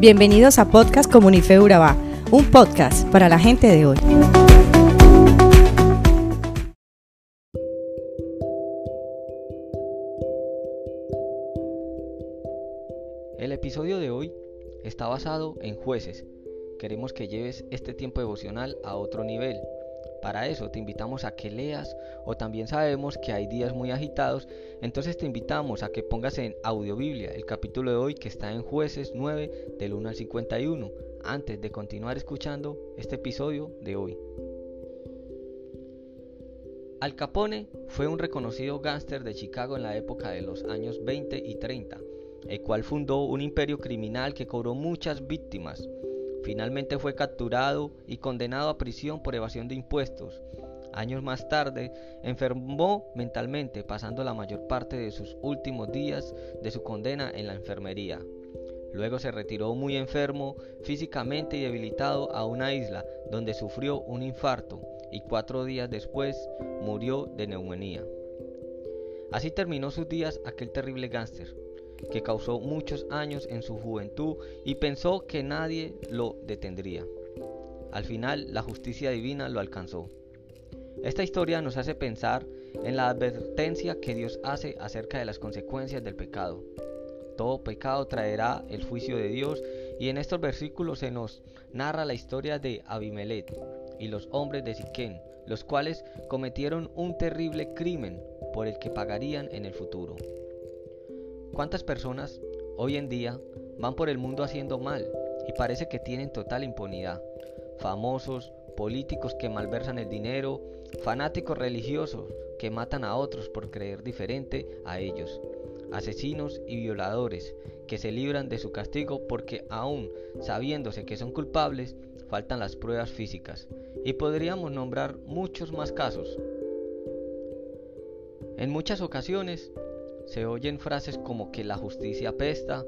Bienvenidos a Podcast Comunife Urabá, un podcast para la gente de hoy. El episodio de hoy está basado en jueces. Queremos que lleves este tiempo devocional a otro nivel. Para eso te invitamos a que leas o también sabemos que hay días muy agitados, entonces te invitamos a que pongas en Audiobiblia el capítulo de hoy que está en jueces 9 del 1 al 51, antes de continuar escuchando este episodio de hoy. Al Capone fue un reconocido gángster de Chicago en la época de los años 20 y 30, el cual fundó un imperio criminal que cobró muchas víctimas. Finalmente fue capturado y condenado a prisión por evasión de impuestos. Años más tarde, enfermó mentalmente, pasando la mayor parte de sus últimos días de su condena en la enfermería. Luego se retiró muy enfermo, físicamente y debilitado a una isla donde sufrió un infarto y cuatro días después murió de neumonía. Así terminó sus días aquel terrible gángster, que causó muchos años en su juventud y pensó que nadie lo detendría. Al final la justicia divina lo alcanzó. Esta historia nos hace pensar en la advertencia que Dios hace acerca de las consecuencias del pecado. Todo pecado traerá el juicio de Dios y en estos versículos se nos narra la historia de Abimelech y los hombres de Siquén, los cuales cometieron un terrible crimen por el que pagarían en el futuro. ¿Cuántas personas hoy en día van por el mundo haciendo mal y parece que tienen total impunidad? Famosos, políticos que malversan el dinero, fanáticos religiosos que matan a otros por creer diferente a ellos, asesinos y violadores que se libran de su castigo porque aún sabiéndose que son culpables, faltan las pruebas físicas. Y podríamos nombrar muchos más casos. En muchas ocasiones se oyen frases como que la justicia pesta,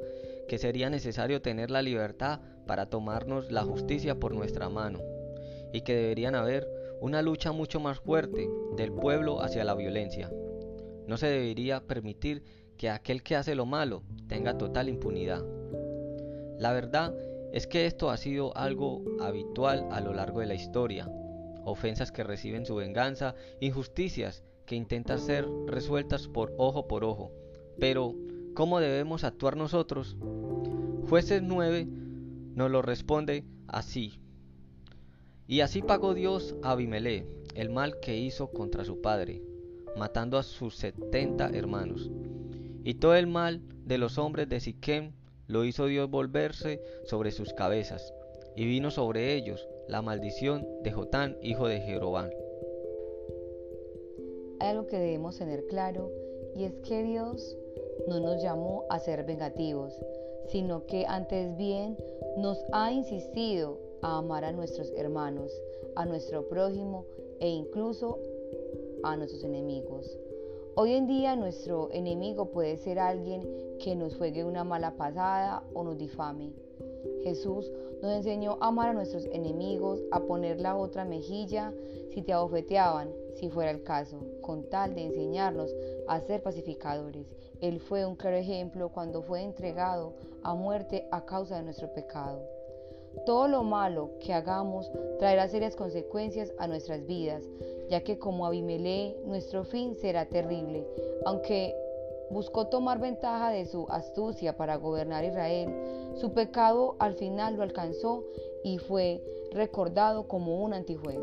que sería necesario tener la libertad para tomarnos la justicia por nuestra mano, y que deberían haber una lucha mucho más fuerte del pueblo hacia la violencia. No se debería permitir que aquel que hace lo malo tenga total impunidad. La verdad es que esto ha sido algo habitual a lo largo de la historia. Ofensas que reciben su venganza, injusticias que intentan ser resueltas por ojo por ojo. Pero, ¿cómo debemos actuar nosotros? Jueces 9 nos lo responde así. Y así pagó Dios a Abimelech el mal que hizo contra su padre, matando a sus setenta hermanos. Y todo el mal de los hombres de Siquem lo hizo Dios volverse sobre sus cabezas, y vino sobre ellos la maldición de Jotán, hijo de Jeroboam. Hay algo que debemos tener claro, y es que Dios no nos llamó a ser vengativos, sino que antes bien nos ha insistido a amar a nuestros hermanos, a nuestro prójimo e incluso a nuestros enemigos. Hoy en día nuestro enemigo puede ser alguien que nos juegue una mala pasada o nos difame. Jesús nos enseñó a amar a nuestros enemigos, a poner la otra mejilla si te abofeteaban, si fuera el caso, con tal de enseñarnos a ser pacificadores. Él fue un claro ejemplo cuando fue entregado a muerte a causa de nuestro pecado. Todo lo malo que hagamos traerá serias consecuencias a nuestras vidas, ya que como Abimelech nuestro fin será terrible. Aunque buscó tomar ventaja de su astucia para gobernar Israel, su pecado al final lo alcanzó y fue recordado como un antijuez.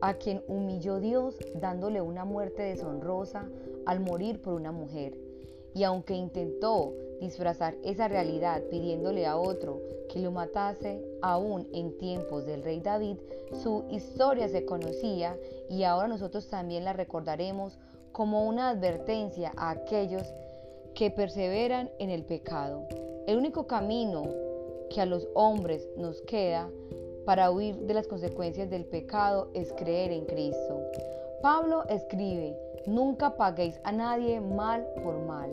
A quien humilló Dios dándole una muerte deshonrosa al morir por una mujer. Y aunque intentó disfrazar esa realidad pidiéndole a otro que lo matase, aún en tiempos del rey David, su historia se conocía y ahora nosotros también la recordaremos como una advertencia a aquellos que perseveran en el pecado. El único camino que a los hombres nos queda para huir de las consecuencias del pecado es creer en Cristo. Pablo escribe, nunca paguéis a nadie mal por mal.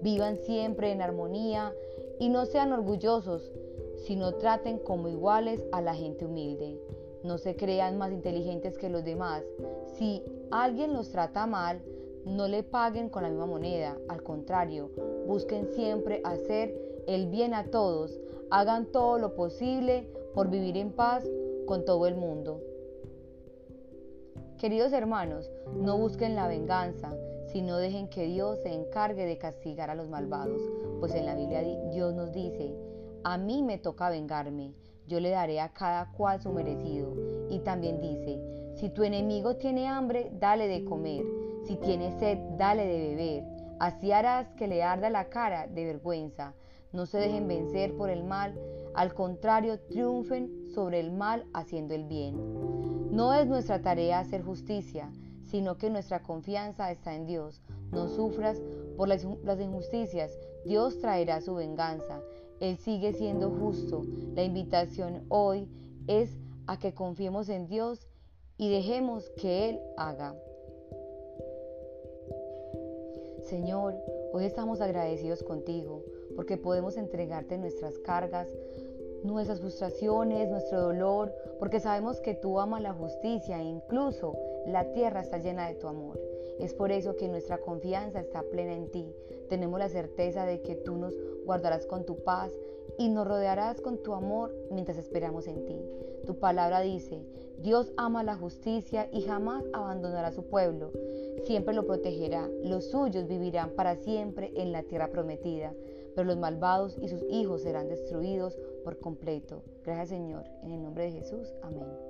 Vivan siempre en armonía y no sean orgullosos, sino traten como iguales a la gente humilde. No se crean más inteligentes que los demás. Si alguien los trata mal, no le paguen con la misma moneda. Al contrario, busquen siempre hacer el bien a todos, hagan todo lo posible por vivir en paz con todo el mundo. Queridos hermanos, no busquen la venganza, sino dejen que Dios se encargue de castigar a los malvados, pues en la Biblia Dios nos dice, a mí me toca vengarme, yo le daré a cada cual su merecido. Y también dice, si tu enemigo tiene hambre, dale de comer, si tiene sed, dale de beber, así harás que le arda la cara de vergüenza. No se dejen vencer por el mal, al contrario, triunfen sobre el mal haciendo el bien. No es nuestra tarea hacer justicia, sino que nuestra confianza está en Dios. No sufras por las injusticias, Dios traerá su venganza. Él sigue siendo justo. La invitación hoy es a que confiemos en Dios y dejemos que Él haga. Señor, hoy estamos agradecidos contigo porque podemos entregarte nuestras cargas, nuestras frustraciones, nuestro dolor, porque sabemos que tú amas la justicia e incluso la tierra está llena de tu amor. Es por eso que nuestra confianza está plena en ti. Tenemos la certeza de que tú nos guardarás con tu paz y nos rodearás con tu amor mientras esperamos en ti. Tu palabra dice, Dios ama la justicia y jamás abandonará a su pueblo. Siempre lo protegerá. Los suyos vivirán para siempre en la tierra prometida pero los malvados y sus hijos serán destruidos por completo. Gracias Señor, en el nombre de Jesús, amén.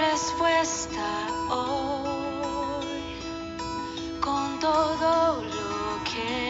respuesta hoy con todo lo que